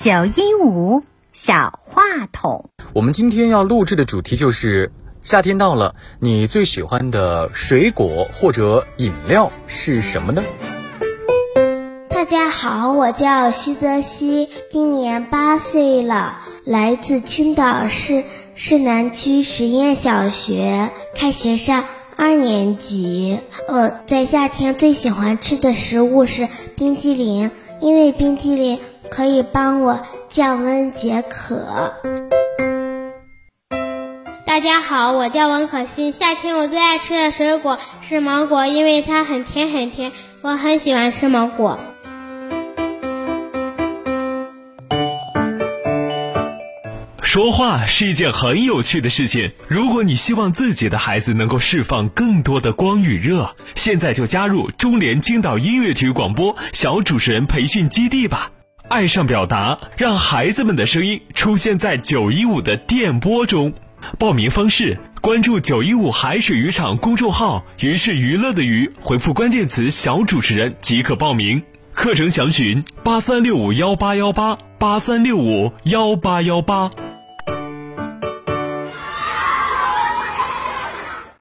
九一五小话筒。我们今天要录制的主题就是夏天到了，你最喜欢的水果或者饮料是什么呢？大家好，我叫徐泽熙，今年八岁了，来自青岛市市南区实验小学，开学上二年级。我在夏天最喜欢吃的食物是冰激凌，因为冰激凌可以帮我降温解渴。大家好，我叫王可欣。夏天我最爱吃的水果是芒果，因为它很甜很甜，我很喜欢吃芒果。说话是一件很有趣的事情。如果你希望自己的孩子能够释放更多的光与热，现在就加入中联青岛音乐体育广播小主持人培训基地吧。爱上表达，让孩子们的声音出现在九一五的电波中。报名方式：关注九一五海水渔场公众号“鱼是娱乐的鱼”，回复关键词“小主持人”即可报名。课程详询八三六五幺八幺八八三六五幺八幺八。